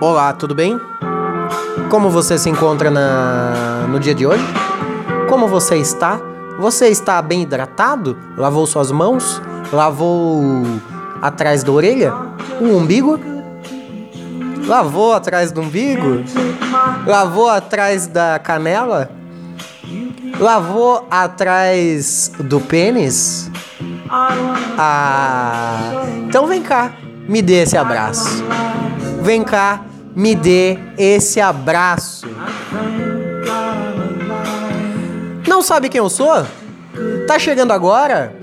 Olá, tudo bem? Como você se encontra na... no dia de hoje? Como você está? Você está bem hidratado? Lavou suas mãos? Lavou atrás da orelha? O umbigo? Lavou atrás do umbigo? Lavou atrás da canela? Lavou atrás do pênis? Ah, então vem cá, me dê esse abraço. Vem cá, me dê esse abraço. Não sabe quem eu sou? Tá chegando agora?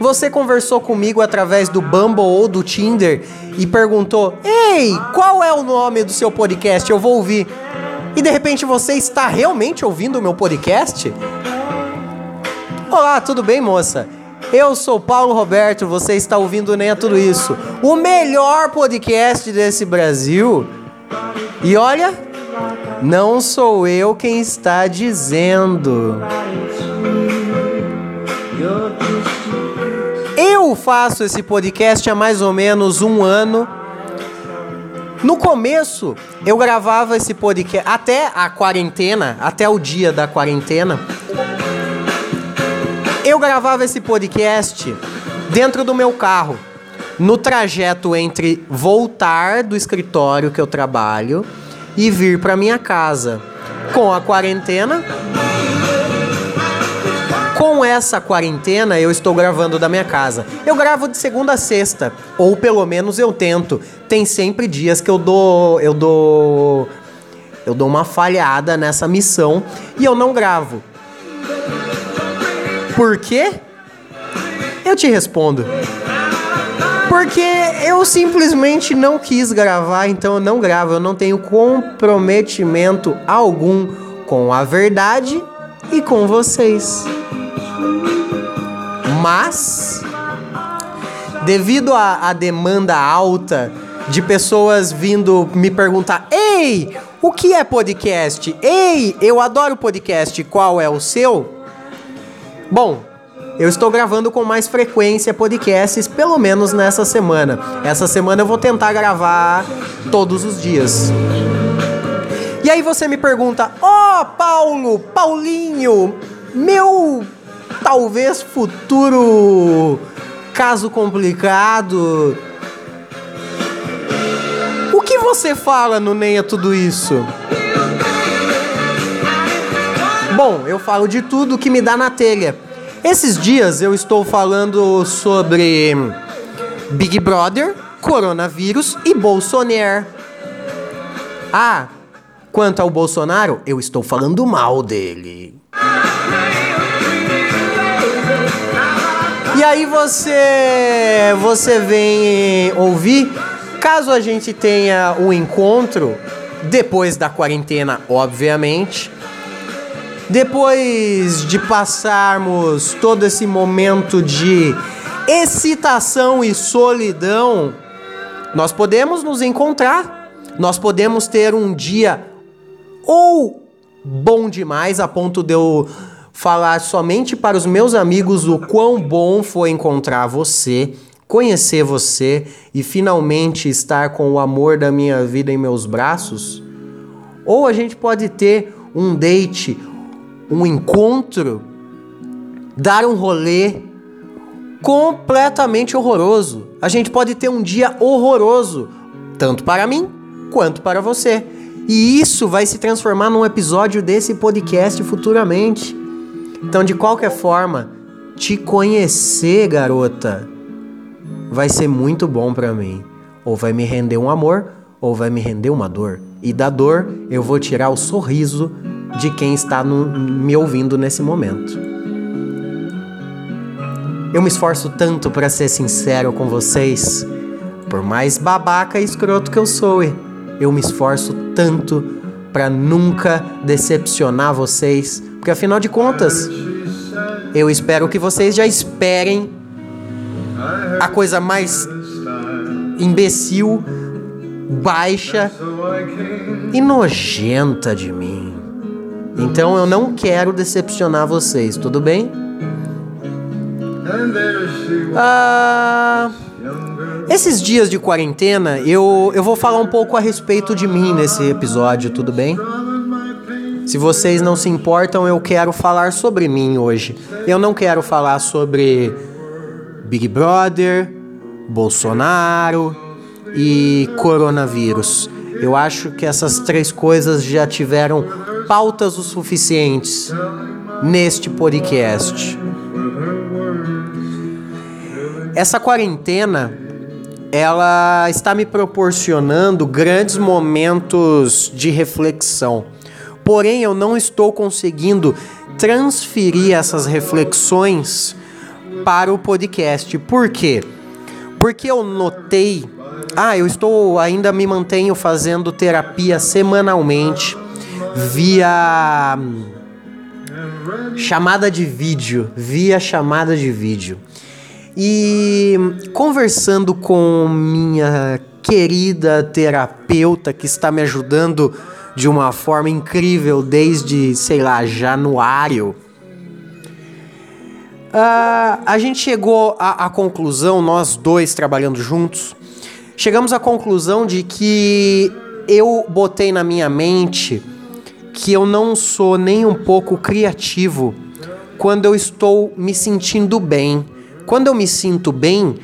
Você conversou comigo através do Bumble ou do Tinder e perguntou: Ei, qual é o nome do seu podcast? Eu vou ouvir. E de repente você está realmente ouvindo o meu podcast? Olá, tudo bem, moça? Eu sou Paulo Roberto, você está ouvindo Nem é Tudo Isso, o melhor podcast desse Brasil. E olha, não sou eu quem está dizendo. Eu faço esse podcast há mais ou menos um ano. No começo, eu gravava esse podcast até a quarentena, até o dia da quarentena. Eu gravava esse podcast dentro do meu carro, no trajeto entre voltar do escritório que eu trabalho e vir para minha casa. Com a quarentena, com essa quarentena, eu estou gravando da minha casa. Eu gravo de segunda a sexta, ou pelo menos eu tento. Tem sempre dias que eu dou, eu dou eu dou uma falhada nessa missão e eu não gravo. Por quê? Eu te respondo. Porque eu simplesmente não quis gravar, então eu não gravo. Eu não tenho comprometimento algum com a verdade e com vocês. Mas, devido à demanda alta de pessoas vindo me perguntar: Ei, o que é podcast? Ei, eu adoro podcast, qual é o seu? Bom, eu estou gravando com mais frequência podcasts, pelo menos nessa semana. Essa semana eu vou tentar gravar todos os dias. E aí você me pergunta: Ó, oh, Paulo, Paulinho, meu talvez futuro caso complicado. O que você fala no Neia Tudo Isso? Bom, eu falo de tudo que me dá na telha. Esses dias eu estou falando sobre Big Brother, coronavírus e Bolsonaro. Ah, quanto ao Bolsonaro, eu estou falando mal dele. E aí você você vem ouvir, caso a gente tenha um encontro depois da quarentena, obviamente, depois de passarmos todo esse momento de excitação e solidão, nós podemos nos encontrar, nós podemos ter um dia ou bom demais a ponto de eu falar somente para os meus amigos o quão bom foi encontrar você, conhecer você e finalmente estar com o amor da minha vida em meus braços. Ou a gente pode ter um date, um encontro, dar um rolê completamente horroroso. A gente pode ter um dia horroroso, tanto para mim quanto para você. E isso vai se transformar num episódio desse podcast futuramente. Então, de qualquer forma, te conhecer, garota, vai ser muito bom para mim. Ou vai me render um amor, ou vai me render uma dor. E da dor, eu vou tirar o sorriso de quem está no, me ouvindo nesse momento. Eu me esforço tanto para ser sincero com vocês, por mais babaca e escroto que eu sou, eu me esforço tanto para nunca decepcionar vocês, porque afinal de contas, eu espero que vocês já esperem a coisa mais imbecil, baixa e nojenta de mim. Então eu não quero decepcionar vocês, tudo bem? Ah, Esses dias de quarentena, eu, eu vou falar um pouco a respeito de mim nesse episódio, tudo bem? Se vocês não se importam, eu quero falar sobre mim hoje. Eu não quero falar sobre Big Brother, Bolsonaro e coronavírus. Eu acho que essas três coisas já tiveram pautas o suficientes neste podcast. Essa quarentena ela está me proporcionando grandes momentos de reflexão. Porém, eu não estou conseguindo transferir essas reflexões para o podcast. Por quê? Porque eu notei. Ah, eu estou ainda me mantenho fazendo terapia semanalmente via chamada de vídeo, via chamada de vídeo. E conversando com minha querida terapeuta que está me ajudando de uma forma incrível desde, sei lá, januário. Uh, a gente chegou à, à conclusão, nós dois trabalhando juntos, chegamos à conclusão de que eu botei na minha mente que eu não sou nem um pouco criativo quando eu estou me sentindo bem. Quando eu me sinto bem,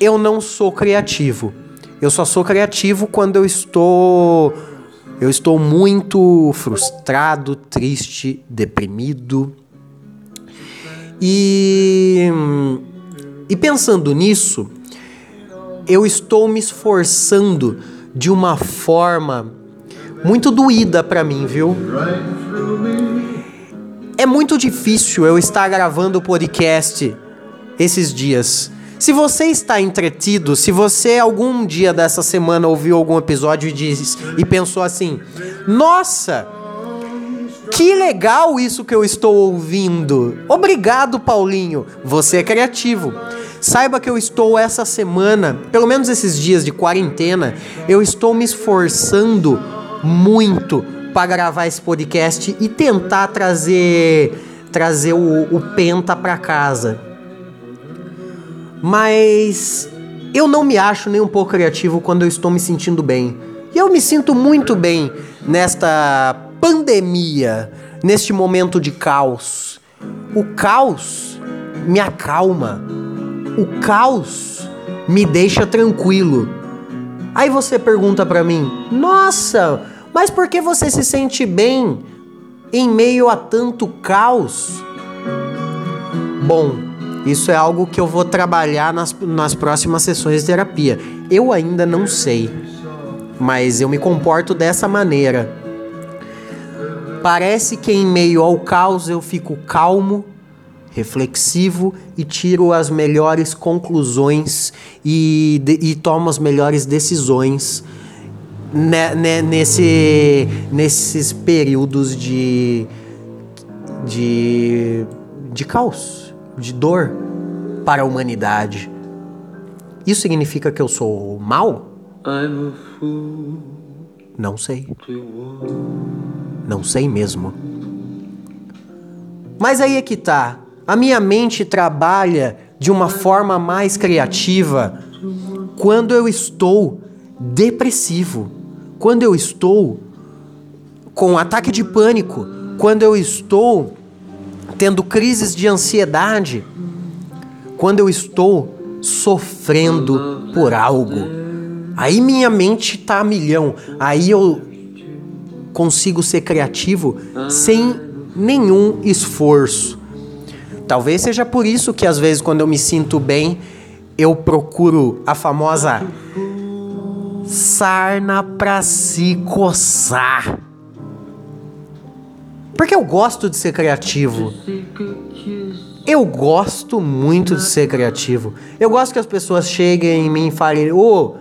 eu não sou criativo. Eu só sou criativo quando eu estou eu estou muito frustrado, triste, deprimido. E e pensando nisso, eu estou me esforçando de uma forma muito doída para mim, viu? É muito difícil eu estar gravando o podcast esses dias. Se você está entretido, se você algum dia dessa semana ouviu algum episódio e, diz, e pensou assim: Nossa, que legal isso que eu estou ouvindo. Obrigado, Paulinho. Você é criativo. Saiba que eu estou essa semana, pelo menos esses dias de quarentena, eu estou me esforçando muito para gravar esse podcast e tentar trazer trazer o, o Penta para casa. Mas eu não me acho nem um pouco criativo quando eu estou me sentindo bem. E eu me sinto muito bem nesta pandemia, neste momento de caos. O caos me acalma. O caos me deixa tranquilo. Aí você pergunta para mim: "Nossa, mas por que você se sente bem em meio a tanto caos?" Bom, isso é algo que eu vou trabalhar nas, nas próximas sessões de terapia. Eu ainda não sei, mas eu me comporto dessa maneira. Parece que em meio ao caos eu fico calmo, reflexivo e tiro as melhores conclusões e, de, e tomo as melhores decisões né, né, nesse, nesses períodos de, de, de caos, de dor para a humanidade. Isso significa que eu sou mal? Não sei. Não sei mesmo. Mas aí é que tá. A minha mente trabalha de uma forma mais criativa quando eu estou depressivo, quando eu estou com ataque de pânico, quando eu estou tendo crises de ansiedade, quando eu estou sofrendo por algo. Aí minha mente tá a milhão. Aí eu consigo ser criativo sem nenhum esforço. Talvez seja por isso que às vezes quando eu me sinto bem, eu procuro a famosa sarna pra se coçar. Porque eu gosto de ser criativo. Eu gosto muito de ser criativo. Eu gosto que as pessoas cheguem em mim e falem: Ô, oh,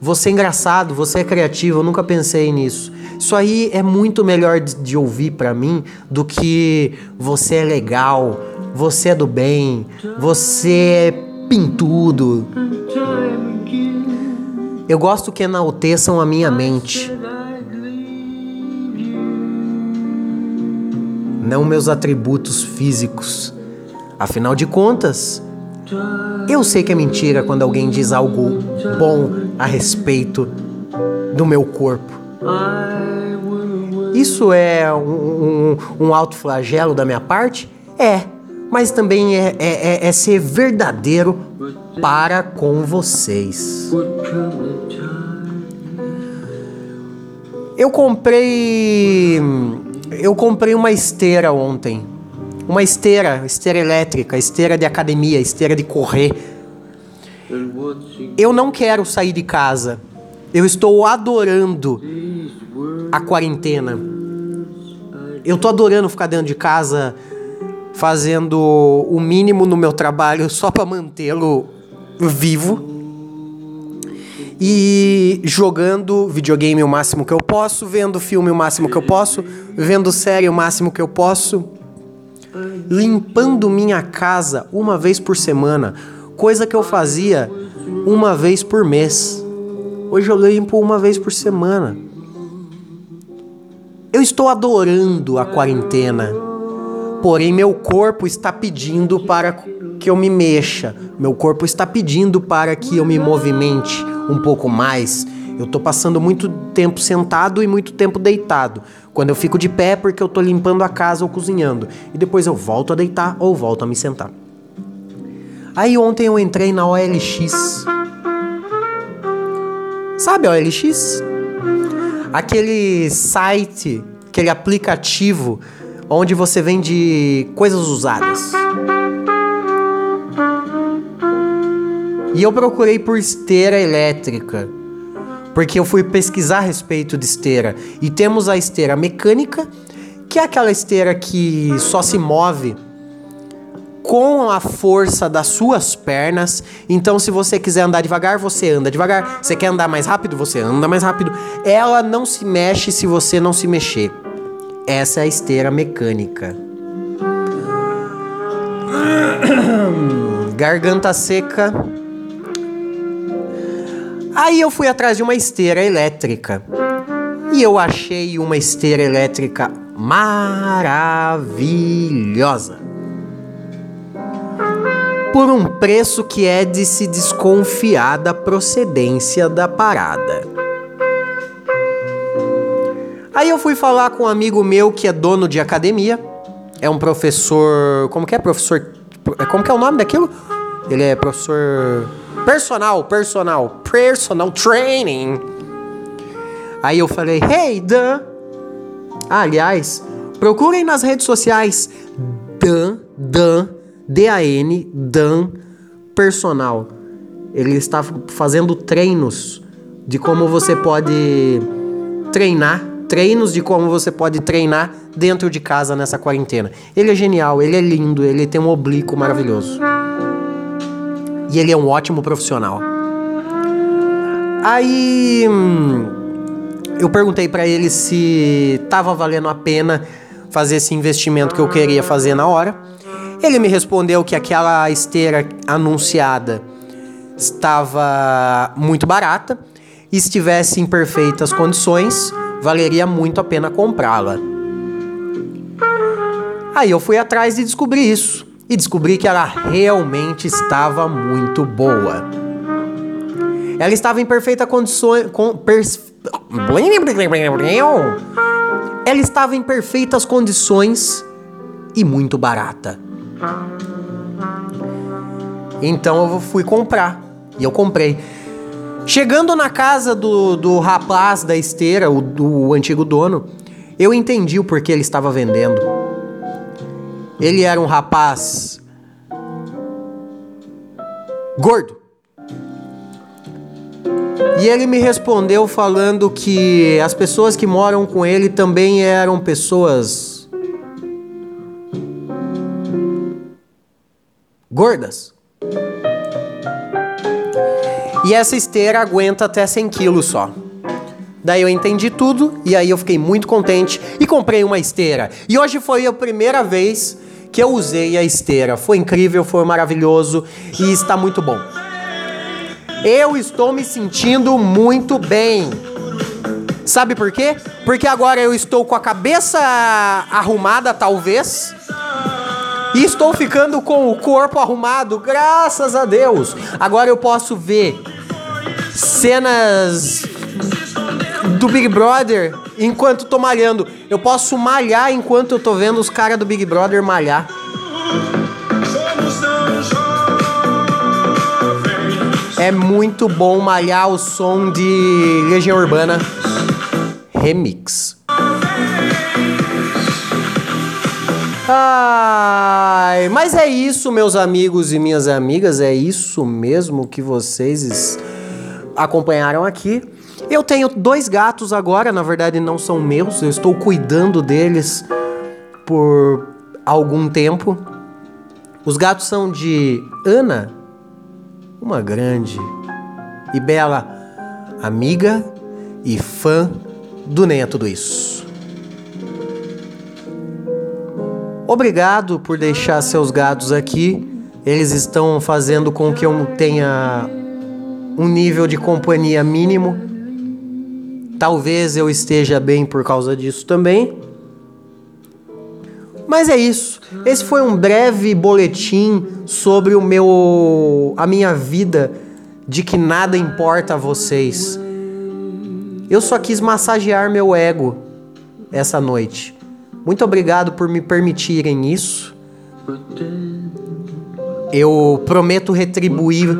você é engraçado, você é criativo, eu nunca pensei nisso. Isso aí é muito melhor de, de ouvir para mim do que você é legal, você é do bem, você é pintudo. Eu gosto que enalteçam a minha mente. Não meus atributos físicos. Afinal de contas, Eu sei que é mentira quando alguém diz algo bom a respeito do meu corpo. Isso é um, um, um alto flagelo da minha parte? É, mas também é, é, é, é ser verdadeiro para com vocês. Eu comprei. Eu comprei uma esteira ontem. Uma esteira, esteira elétrica, esteira de academia, esteira de correr. Eu não quero sair de casa. Eu estou adorando a quarentena. Eu tô adorando ficar dentro de casa fazendo o mínimo no meu trabalho só para mantê-lo vivo e jogando videogame o máximo que eu posso, vendo filme o máximo que eu posso, vendo série o máximo que eu posso, limpando minha casa uma vez por semana, coisa que eu fazia uma vez por mês. Hoje eu limpo uma vez por semana. Eu estou adorando a quarentena. Porém, meu corpo está pedindo para que eu me mexa. Meu corpo está pedindo para que eu me movimente um pouco mais. Eu estou passando muito tempo sentado e muito tempo deitado. Quando eu fico de pé, é porque eu estou limpando a casa ou cozinhando. E depois eu volto a deitar ou volto a me sentar. Aí ontem eu entrei na OLX. Sabe a OLX? aquele site, aquele aplicativo onde você vende coisas usadas. E eu procurei por esteira elétrica, porque eu fui pesquisar a respeito de esteira. E temos a esteira mecânica, que é aquela esteira que só se move com a força das suas pernas. Então, se você quiser andar devagar, você anda devagar. Você quer andar mais rápido, você anda mais rápido. Ela não se mexe se você não se mexer. Essa é a esteira mecânica. Garganta seca. Aí eu fui atrás de uma esteira elétrica. E eu achei uma esteira elétrica maravilhosa por um preço que é de se desconfiar da procedência da parada. Aí eu fui falar com um amigo meu que é dono de academia, é um professor, como que é professor, como que é o nome daquilo? Ele é professor personal, personal, personal training. Aí eu falei, hey Dan, ah, aliás, procurem nas redes sociais Dan, Dan DAN, Dan Personal. Ele está fazendo treinos de como você pode treinar, treinos de como você pode treinar dentro de casa nessa quarentena. Ele é genial, ele é lindo, ele tem um oblíquo maravilhoso. E ele é um ótimo profissional. Aí eu perguntei para ele se tava valendo a pena fazer esse investimento que eu queria fazer na hora. Ele me respondeu que aquela esteira anunciada estava muito barata e estivesse em perfeitas condições, valeria muito a pena comprá-la. Aí eu fui atrás e descobri isso. E descobri que ela realmente estava muito boa. Ela estava em perfeita condições. Com, pers... Ela estava em perfeitas condições e muito barata. Então eu fui comprar. E eu comprei. Chegando na casa do, do rapaz da esteira, o, do antigo dono, eu entendi o porquê ele estava vendendo. Ele era um rapaz gordo. E ele me respondeu falando que as pessoas que moram com ele também eram pessoas gordas. E essa esteira aguenta até 100 quilos só. Daí eu entendi tudo e aí eu fiquei muito contente e comprei uma esteira. E hoje foi a primeira vez que eu usei a esteira. Foi incrível, foi maravilhoso e está muito bom. Eu estou me sentindo muito bem. Sabe por quê? Porque agora eu estou com a cabeça arrumada, talvez, E estou ficando com o corpo arrumado, graças a Deus. Agora eu posso ver cenas do Big Brother enquanto tô malhando. Eu posso malhar enquanto eu tô vendo os caras do Big Brother malhar. É muito bom malhar o som de Legião Urbana Remix. Ai, mas é isso, meus amigos e minhas amigas, é isso mesmo que vocês acompanharam aqui. Eu tenho dois gatos agora, na verdade não são meus, eu estou cuidando deles por algum tempo. Os gatos são de Ana, uma grande e bela amiga e fã do Nem é Tudo Isso. Obrigado por deixar seus gatos aqui. Eles estão fazendo com que eu tenha um nível de companhia mínimo Talvez eu esteja bem por causa disso também. Mas é isso. Esse foi um breve boletim sobre o meu a minha vida de que nada importa a vocês. Eu só quis massagear meu ego essa noite. Muito obrigado por me permitirem isso. Eu prometo retribuir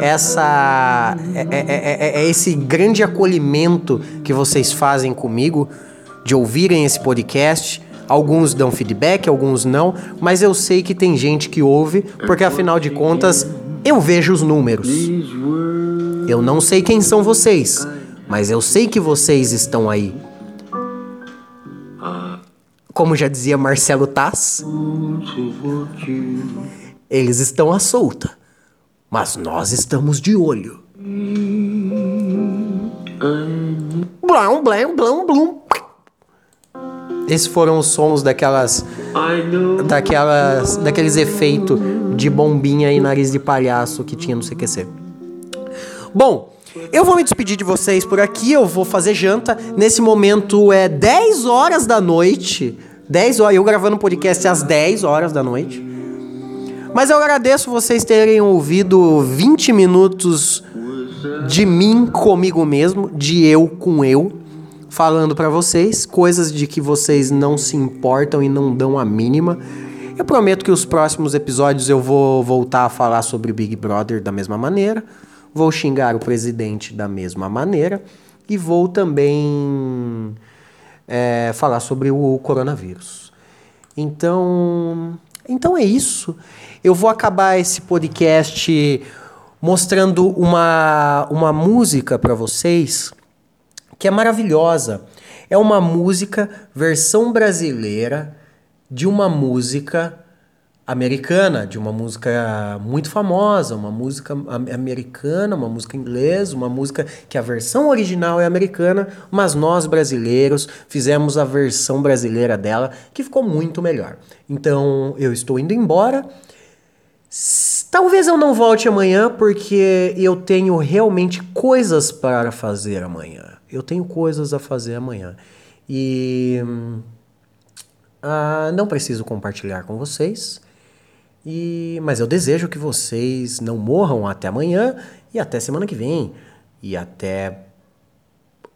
essa é, é, é, é, esse grande acolhimento que vocês fazem comigo de ouvirem esse podcast. Alguns dão feedback, alguns não, mas eu sei que tem gente que ouve, porque afinal de contas eu vejo os números. Eu não sei quem são vocês, mas eu sei que vocês estão aí. Como já dizia Marcelo Tass, eles estão à solta mas nós estamos de olho. Blum, blum, blum, blum. Esses foram os sons daquelas. Daquelas. Daqueles efeitos de bombinha e nariz de palhaço que tinha no CQC. Bom, eu vou me despedir de vocês por aqui. Eu vou fazer janta. Nesse momento é 10 horas da noite. 10 horas. Eu gravando o podcast às 10 horas da noite. Mas eu agradeço vocês terem ouvido 20 minutos de mim comigo mesmo, de eu com eu, falando para vocês coisas de que vocês não se importam e não dão a mínima. Eu prometo que os próximos episódios eu vou voltar a falar sobre Big Brother da mesma maneira, vou xingar o presidente da mesma maneira e vou também é, falar sobre o coronavírus. Então, então é isso. Eu vou acabar esse podcast mostrando uma, uma música para vocês que é maravilhosa. É uma música versão brasileira de uma música americana, de uma música muito famosa, uma música americana, uma música inglesa, uma música que a versão original é americana, mas nós brasileiros fizemos a versão brasileira dela, que ficou muito melhor. Então eu estou indo embora. Talvez eu não volte amanhã porque eu tenho realmente coisas para fazer amanhã. Eu tenho coisas a fazer amanhã. E uh, não preciso compartilhar com vocês. E, mas eu desejo que vocês não morram até amanhã e até semana que vem. E até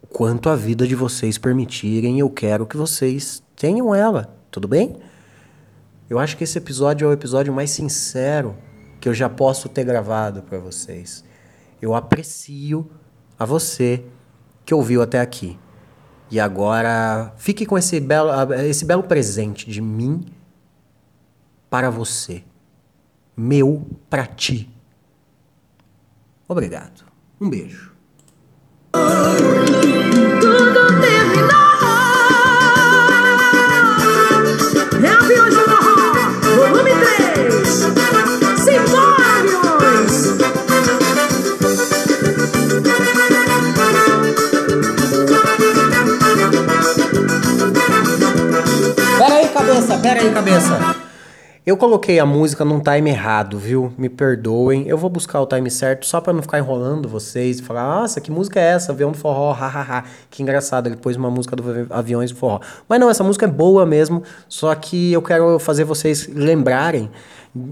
quanto a vida de vocês permitirem, eu quero que vocês tenham ela. Tudo bem? Eu acho que esse episódio é o episódio mais sincero que eu já posso ter gravado para vocês. Eu aprecio a você que ouviu até aqui. E agora fique com esse belo, esse belo presente de mim para você. Meu para ti. Obrigado. Um beijo. Tudo terminou. cabeça, pera aí, cabeça. Eu coloquei a música num time errado, viu? Me perdoem. Eu vou buscar o time certo só para não ficar enrolando vocês e falar: "Nossa, que música é essa? Avião do forró, hahaha". Que engraçado, ele pôs uma música do Aviões do Forró. Mas não, essa música é boa mesmo, só que eu quero fazer vocês lembrarem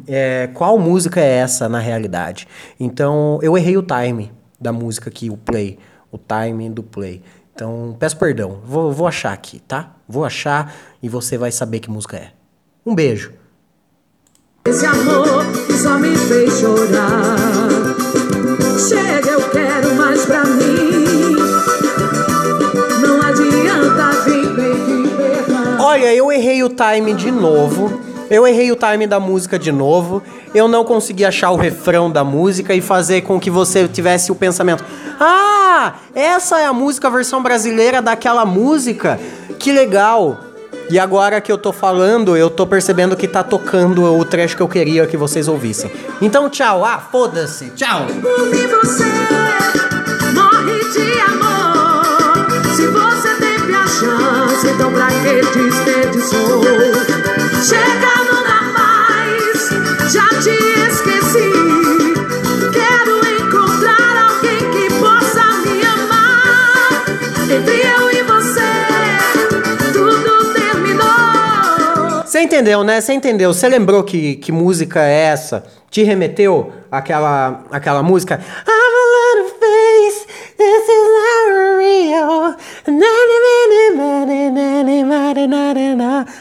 é, qual música é essa na realidade. Então, eu errei o time da música aqui, o play, o timing do play. Então, peço perdão. Vou, vou achar aqui, tá? Vou achar e você vai saber que música é. Um beijo. Esse amor que só me fez chorar. Chega, eu quero mais pra mim. Não adianta vir pedir Olha, eu errei o time de novo. Eu errei o time da música de novo. Eu não consegui achar o refrão da música e fazer com que você tivesse o pensamento: "Ah, essa é a música versão brasileira daquela música. Que legal." E agora que eu tô falando, eu tô percebendo que tá tocando o trecho que eu queria que vocês ouvissem. Então, tchau. Ah, foda-se. Tchau. E você morre de amor. Se você teve a chance, então pra que desperdiçou? Chega, não dá mais. Já te esqueci. Quero encontrar alguém que possa me amar. Entre eu Você entendeu, né? Você entendeu. Você lembrou que, que música é essa? Te remeteu àquela, àquela música? I'm a little face, this is not real.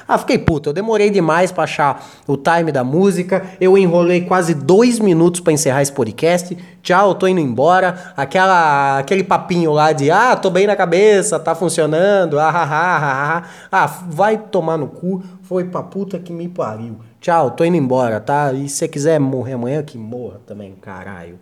Ah, fiquei puto. Eu demorei demais pra achar o time da música. Eu enrolei quase dois minutos pra encerrar esse podcast. Tchau, tô indo embora. Aquela, aquele papinho lá de ah, tô bem na cabeça, tá funcionando. Ah, ah, ah, ah, ah. ah vai tomar no cu. Foi pra puta que me pariu. Tchau, tô indo embora, tá? E se você quiser morrer amanhã, que morra também, caralho.